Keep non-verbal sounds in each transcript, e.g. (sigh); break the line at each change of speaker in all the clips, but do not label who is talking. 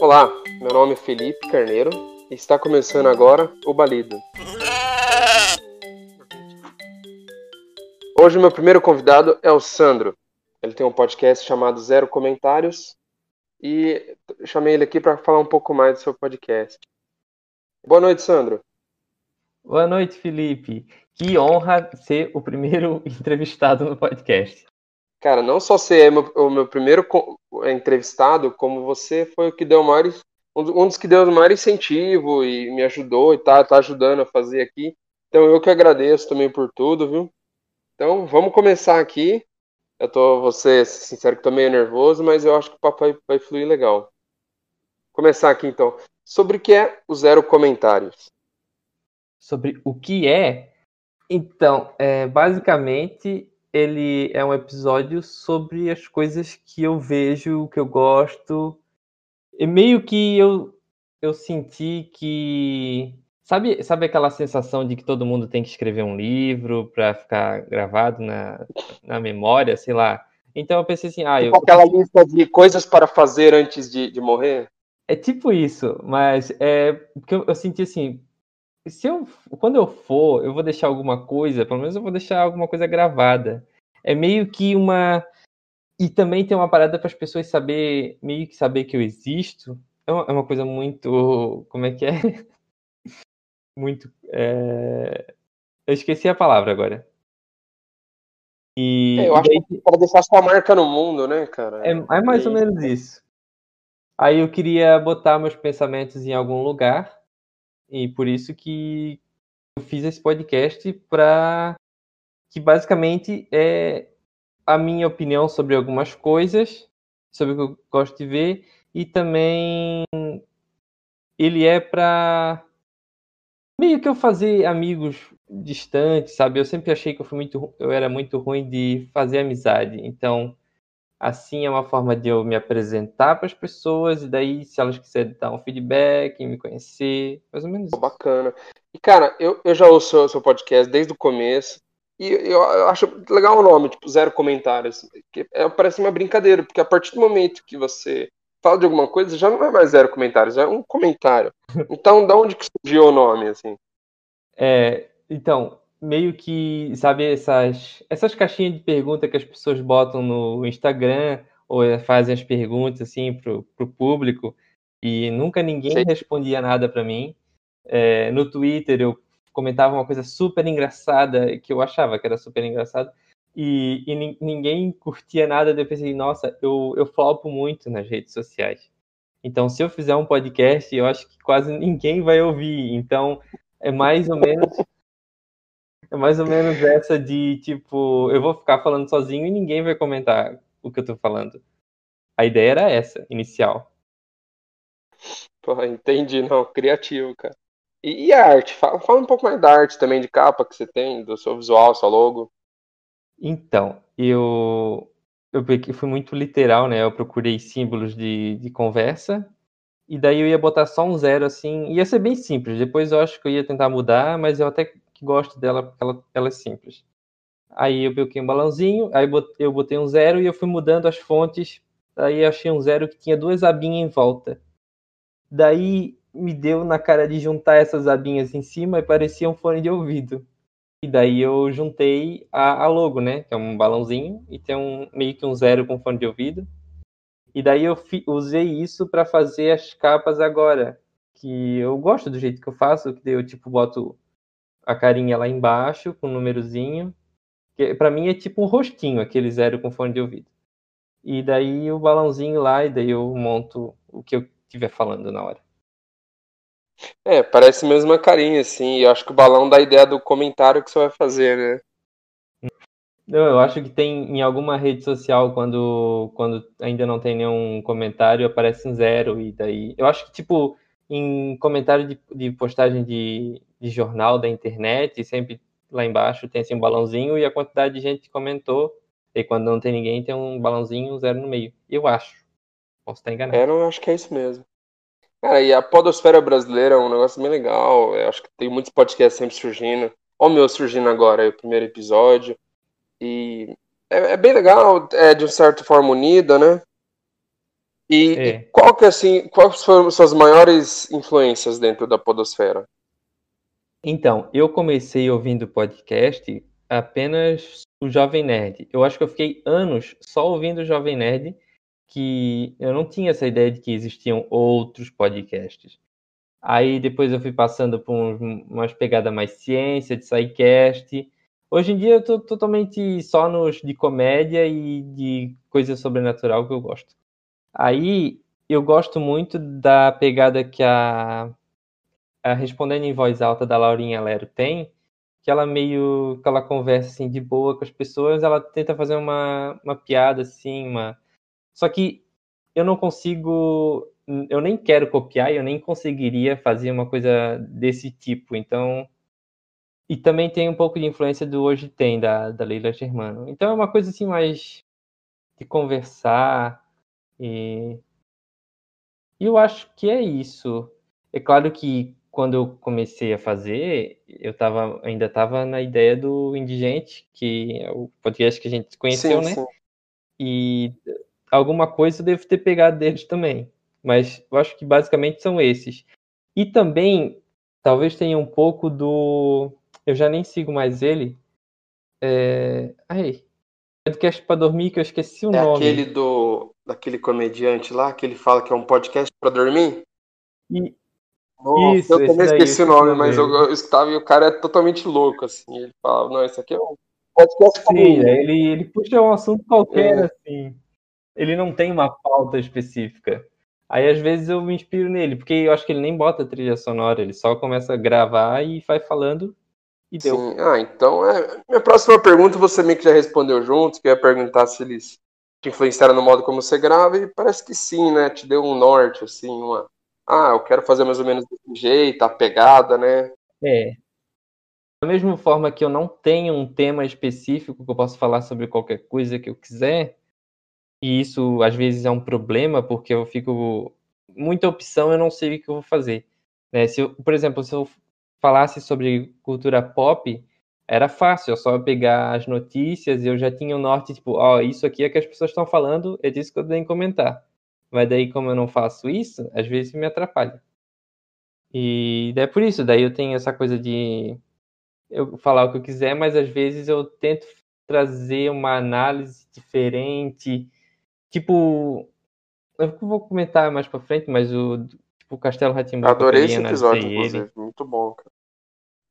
Olá, meu nome é Felipe Carneiro e está começando agora o Balido. Hoje meu primeiro convidado é o Sandro. Ele tem um podcast chamado Zero Comentários e chamei ele aqui para falar um pouco mais do seu podcast. Boa noite, Sandro.
Boa noite, Felipe. Que honra ser o primeiro (laughs) entrevistado no podcast.
Cara, não só ser o meu primeiro entrevistado, como você foi o que deu maior, um dos que deu o maior incentivo e me ajudou e tá, tá ajudando a fazer aqui. Então eu que agradeço também por tudo, viu? Então vamos começar aqui. Eu tô, vou ser sincero que tô meio nervoso, mas eu acho que o papo vai, vai fluir legal. Vou começar aqui então. Sobre o que é o Zero Comentários?
Sobre o que é? Então, é, basicamente ele é um episódio sobre as coisas que eu vejo, que eu gosto. E meio que eu, eu senti que. Sabe, sabe aquela sensação de que todo mundo tem que escrever um livro para ficar gravado na, na memória, sei lá? Então eu pensei assim, ah,
tipo eu. Aquela lista de coisas para fazer antes de, de morrer?
É tipo isso, mas é porque eu, eu senti assim, se eu, quando eu for, eu vou deixar alguma coisa, pelo menos eu vou deixar alguma coisa gravada. É meio que uma. E também tem uma parada para as pessoas saber, meio que saber que eu existo. É uma, é uma coisa muito. Como é que é? (laughs) muito. É... Eu esqueci a palavra agora.
E, é, eu acho daí... que para deixar sua marca no mundo, né, cara?
É, é mais ou menos isso. Aí eu queria botar meus pensamentos em algum lugar e por isso que eu fiz esse podcast para que basicamente é a minha opinião sobre algumas coisas, sobre o que eu gosto de ver e também ele é para meio que eu fazer amigos distantes, sabe? Eu sempre achei que eu fui muito eu era muito ruim de fazer amizade. Então, Assim é uma forma de eu me apresentar para as pessoas e daí, se elas quiserem dar um feedback, me conhecer, mais ou menos.
Bacana. E, cara, eu, eu já ouço o seu podcast desde o começo e eu, acho legal o nome, tipo, zero comentários. Que é, parece uma brincadeira, porque a partir do momento que você fala de alguma coisa, já não é mais zero comentários, é um comentário. (laughs) Então, da onde que surgiu o nome, assim?
É, então, meio que, sabe, essas, essas caixinhas de pergunta que as pessoas botam no Instagram ou fazem as perguntas assim pro, pro público e nunca ninguém Sim. respondia nada para mim. É, no Twitter eu comentava uma coisa super engraçada que eu achava que era super engraçado e, e ninguém curtia nada. Daí eu pensei, nossa, eu, eu flopo muito nas redes sociais. Então, se eu fizer um podcast, eu acho que quase ninguém vai ouvir. Então, é mais ou menos é mais ou menos essa de, tipo, eu vou ficar falando sozinho e ninguém vai comentar o que eu tô falando. A ideia era essa, inicial.
Pô, entendi, não, criativo, cara. E, e a arte? Fala, fala, um pouco mais da arte também, de capa que você tem, do seu visual, seu logo.
Então, eu eu fui muito literal, né? Eu procurei símbolos de, de conversa e daí eu ia botar só um zero assim, ia ser bem simples. Depois eu acho que eu ia tentar mudar, mas eu até que gosto dela porque ela, ela é simples. Aí eu coloquei um balãozinho, aí eu botei um zero e eu fui mudando as fontes. Aí achei um zero que tinha duas abinhas em volta. Daí me deu na cara de juntar essas abinhas em cima e parecia um fone de ouvido. E daí eu juntei a, a logo, né? Que é um balãozinho e tem um meio que um zero com fone de ouvido. E daí eu fi, usei isso para fazer as capas agora. Que eu gosto do jeito que eu faço, que eu tipo boto a carinha lá embaixo, com o um númerozinho. Que para mim é tipo um rostinho, aquele zero com fone de ouvido. E daí o balãozinho lá, e daí eu monto o que eu estiver falando na hora.
É, parece mesmo uma carinha, assim. E eu acho que o balão dá a ideia do comentário que você vai fazer, né?
Não, eu acho que tem em alguma rede social, quando, quando ainda não tem nenhum comentário, aparece um zero, e daí. Eu acho que, tipo, em comentário de, de postagem de, de jornal da internet, sempre lá embaixo tem assim um balãozinho e a quantidade de gente que comentou. E quando não tem ninguém, tem um balãozinho, zero no meio. Eu acho. Posso estar enganado.
É, não, acho que é isso mesmo. Cara, e a podosfera brasileira é um negócio bem legal. Eu acho que tem muitos podcasts sempre surgindo. Olha o meu surgindo agora, o primeiro episódio. E é, é bem legal, é de certa forma unida, né? E, é. e qual que assim, quais foram suas maiores influências dentro da podosfera?
Então, eu comecei ouvindo podcast apenas o Jovem Nerd. Eu acho que eu fiquei anos só ouvindo o Jovem Nerd, que eu não tinha essa ideia de que existiam outros podcasts. Aí depois eu fui passando por umas pegadas mais ciência, de sidecast. Hoje em dia eu tô totalmente só nos de comédia e de coisa sobrenatural que eu gosto. Aí eu gosto muito da pegada que a, a Respondendo em Voz Alta da Laurinha Lero tem, que ela meio que ela conversa assim de boa com as pessoas, ela tenta fazer uma, uma piada assim, uma só que eu não consigo, eu nem quero copiar, eu nem conseguiria fazer uma coisa desse tipo. Então, e também tem um pouco de influência do Hoje Tem, da, da Leila Germano. Então é uma coisa assim mais de conversar e, eu acho que é isso. É claro que quando eu comecei a fazer, eu tava, ainda estava na ideia do Indigente, que é o podcast que a gente conheceu, sim, né? Sim. E alguma coisa eu devo ter pegado deles também. Mas eu acho que basicamente são esses. E também, talvez tenha um pouco do. Eu já nem sigo mais ele. É... Ai. Podcast para dormir que eu esqueci o
é
nome.
Aquele do. Daquele comediante lá que ele fala que é um podcast para dormir?
E... Nossa, isso,
eu também esqueci o nome, mas eu, eu escutava e o cara é totalmente louco, assim. Ele fala, não, isso aqui é um podcast
Sim, ele, ele puxa um assunto qualquer, é. assim ele não tem uma pauta específica. Aí às vezes eu me inspiro nele, porque eu acho que ele nem bota trilha sonora, ele só começa a gravar e vai falando e deu. Sim.
Ah, então é. Minha próxima pergunta você meio que já respondeu juntos, que eu ia perguntar se eles te influenciaram no modo como você grava, e parece que sim, né? Te deu um norte, assim, uma. Ah, eu quero fazer mais ou menos desse jeito, a pegada, né?
É. Da mesma forma que eu não tenho um tema específico que eu posso falar sobre qualquer coisa que eu quiser, e isso às vezes é um problema, porque eu fico. Muita opção, eu não sei o que eu vou fazer. Né? Se eu, por exemplo, se eu falasse sobre cultura pop, era fácil, é só pegar as notícias e eu já tinha o norte, tipo, ó, oh, isso aqui é que as pessoas estão falando, é disso que eu tenho que comentar. Mas daí, como eu não faço isso, às vezes me atrapalha. E é por isso, daí eu tenho essa coisa de eu falar o que eu quiser, mas às vezes eu tento trazer uma análise diferente Tipo, eu vou comentar mais pra frente, mas o tipo, Castelo Ratimbu.
Adorei esse episódio, inclusive. Ele. Muito bom, cara.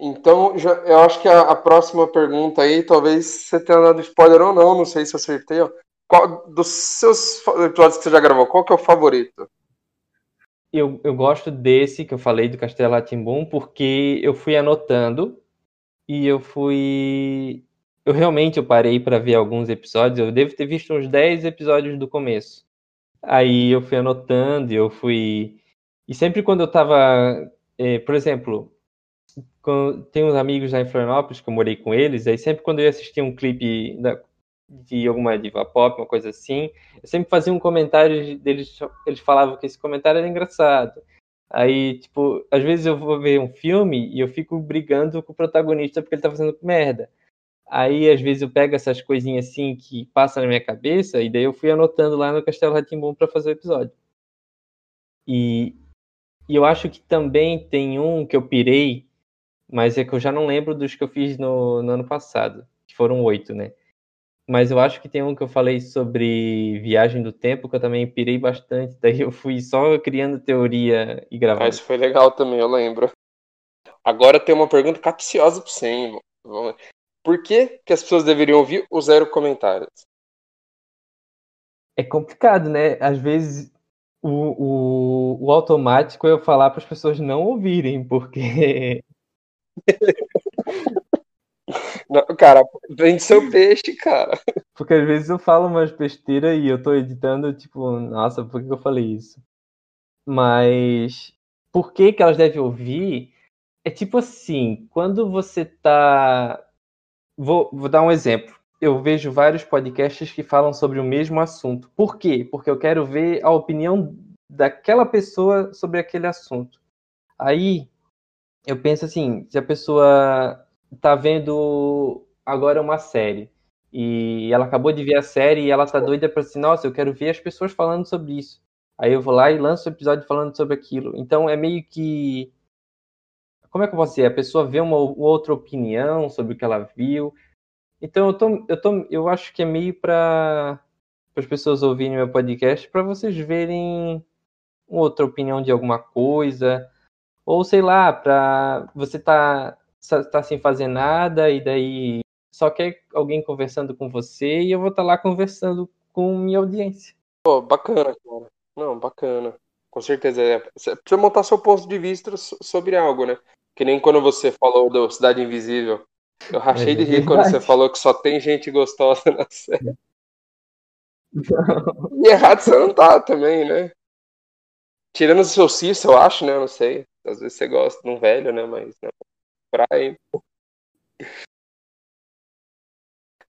Então, já, eu acho que a, a, próxima pergunta aí, talvez você tenha dado spoiler ou não, não sei se acertei. Ó. Qual, dos seus episódios que você já gravou, qual que é o favorito?
Eu, eu gosto desse que eu falei do Castelo Ratimbum, porque eu fui anotando e eu fui eu realmente eu parei para ver alguns episódios, eu devo ter visto uns 10 episódios do começo. Aí eu fui anotando, eu fui. E sempre quando eu tava. Eh, por exemplo, tem uns amigos lá em Florianópolis que eu morei com eles, aí sempre quando eu assistia um clipe da, de alguma diva pop, uma coisa assim, eu sempre fazia um comentário deles, eles falavam que esse comentário era engraçado. Aí, tipo, às vezes eu vou ver um filme e eu fico brigando com o protagonista porque ele tá fazendo merda. Aí, às vezes, eu pego essas coisinhas assim que passam na minha cabeça, e daí eu fui anotando lá no Castelo Ratimbum para fazer o episódio. E, e, eu acho que também tem um que eu pirei, mas é que eu já não lembro dos que eu fiz no, no ano passado, que foram oito, né? Mas eu acho que tem um que eu falei sobre viagem do tempo, que eu também pirei bastante, daí eu fui só criando teoria e gravando. Ah,
isso foi legal também, eu lembro. Agora tem uma pergunta capciosa para você, hein? Por que, que as pessoas deveriam ouvir o zero comentários?
É complicado, né? Às vezes o, o, o automático é eu falar para as pessoas não ouvirem, porque. (laughs)
Não, cara, vende seu peixe, cara.
Porque às vezes eu falo umas besteiras e eu tô editando, tipo, nossa, por que eu falei isso? Mas por que, que elas devem ouvir? É tipo assim, quando você tá Vou, vou dar um exemplo. Eu vejo vários podcasts que falam sobre o mesmo assunto. Por quê? Porque eu quero ver a opinião daquela pessoa sobre aquele assunto. Aí eu penso assim, se a pessoa tá vendo agora uma série e ela acabou de ver a série e ela tá doida para assim, nossa, eu quero ver as pessoas falando sobre isso. Aí eu vou lá e lanço o episódio falando sobre aquilo. Então é meio que. Como é que eu posso dizer? A pessoa vê uma outra opinião sobre o que ela viu. Então eu, tô, eu, tô, eu acho que é meio para as pessoas ouvirem meu podcast, para vocês verem outra opinião de alguma coisa. Ou sei lá, para você tá, tá sem fazer nada e daí só quer alguém conversando com você e eu vou estar tá lá conversando com minha audiência.
Pô, bacana, cara. Não, bacana. Com certeza. É. Você precisa montar seu ponto de vista sobre algo, né? Que nem quando você falou do Cidade Invisível. Eu rachei é de rir quando você falou que só tem gente gostosa na série. E errado você não tá também, né? Tirando o seu cisto, eu acho, né? Eu não sei. Às vezes você gosta de um velho, né? Mas, né? Praia.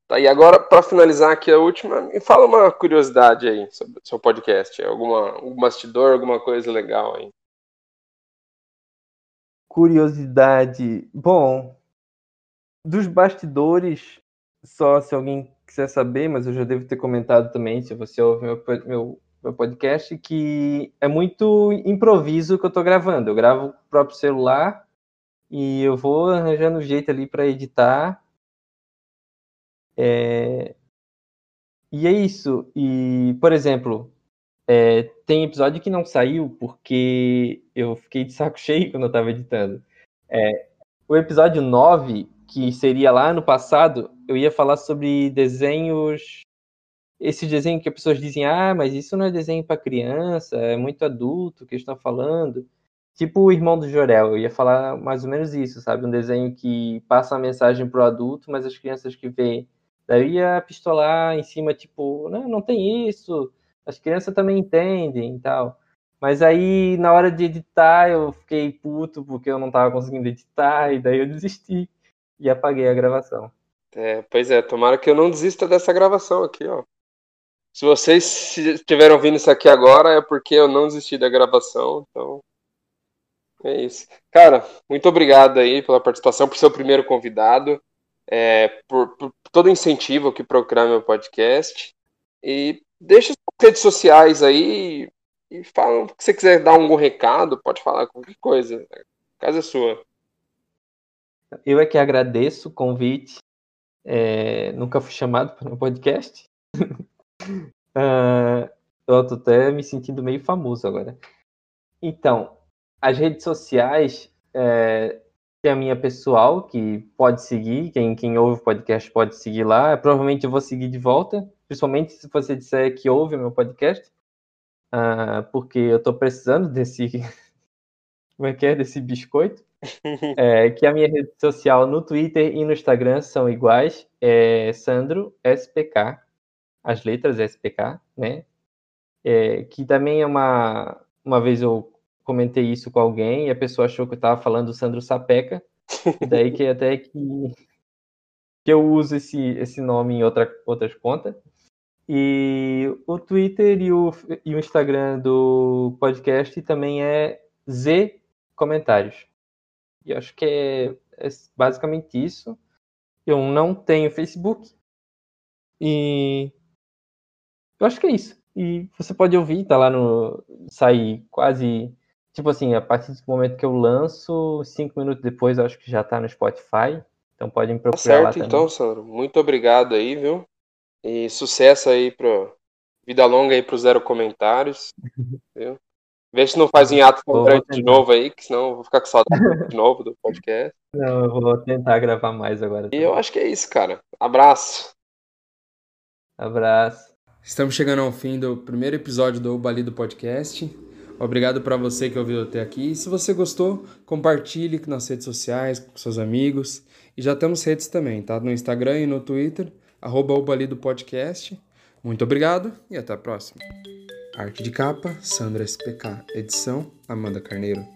Tá, e agora, para finalizar aqui a última, me fala uma curiosidade aí sobre o seu podcast. Alguma, algum bastidor, alguma coisa legal aí.
Curiosidade. Bom, dos bastidores, só se alguém quiser saber, mas eu já devo ter comentado também, se você ouve meu, meu, meu podcast, que é muito improviso que eu estou gravando. Eu gravo o próprio celular e eu vou arranjando um jeito ali para editar é... E é isso. E, por exemplo, é, tem episódio que não saiu porque eu fiquei de saco (laughs) cheio quando eu estava editando. É, o episódio 9, que seria lá no passado, eu ia falar sobre desenhos. Esse desenho que as pessoas dizem, ah, mas isso não é desenho para criança, é muito adulto que estão falando. Tipo o Irmão do Jorel, eu ia falar mais ou menos isso, sabe? Um desenho que passa a mensagem pro adulto, mas as crianças que veem Daí ia pistolar em cima, tipo, não, não tem isso, as crianças também entendem e tal. Mas aí, na hora de editar, eu fiquei puto porque eu não tava conseguindo editar, e daí eu desisti e apaguei a gravação.
É, pois é, tomara que eu não desista dessa gravação aqui, ó. Se vocês estiverem ouvindo isso aqui agora, é porque eu não desisti da gravação, então. É isso. Cara, muito obrigado aí pela participação, por ser o primeiro convidado é, por, por, todo o incentivo que procurar meu podcast. E deixa as redes sociais aí e fala se você quiser dar algum recado, pode falar qualquer coisa. A casa é sua.
Eu é que agradeço o convite. É, nunca fui chamado para um podcast. uh, (laughs) eu tô até me sentindo meio famoso agora. Então, as redes sociais, é, tem a minha pessoal, que pode seguir, quem, quem ouve o podcast pode seguir lá. Provavelmente eu vou seguir de volta, principalmente se você disser que ouve meu podcast, uh, porque eu estou precisando desse. (laughs) Como é que é? Desse biscoito. (laughs) É, que a minha rede social no Twitter e no Instagram são iguais, é Sandro SPK, as letras SPK, né? É, que também é uma. Uma vez eu comentei isso com alguém e a pessoa achou que eu estava falando do Sandro Sapeca, daí que até que, que eu uso esse, esse nome em outra, outras contas. E o Twitter e o, e o Instagram do podcast também é Z Comentários. E acho que é, é basicamente isso. Eu não tenho Facebook. E eu acho que é isso. E você pode ouvir, tá lá no. Sai quase Tipo assim, a partir do momento que eu lanço, cinco minutos depois eu acho que já tá no Spotify. Então podem procurar tá certo, lá também.
então, Sandro. Muito obrigado aí, viu? E sucesso aí pro vida longa aí pro zero comentários, (laughs) viu? Vê se não faz em ato de novo aí, que senão eu vou ficar com saudade de novo do podcast. (laughs)
Não, eu vou tentar gravar mais agora.
Também. E eu acho que é isso, cara. Abraço.
Abraço.
Estamos chegando ao fim do primeiro episódio do Bali do Podcast. Obrigado para você que ouviu até aqui. E se você gostou, compartilhe nas redes sociais com seus amigos. E já temos redes também, tá? No Instagram e no Twitter, arroba Podcast. Muito obrigado e até a próxima. Arte de capa, Sandra SPK. Edição, Amanda Carneiro.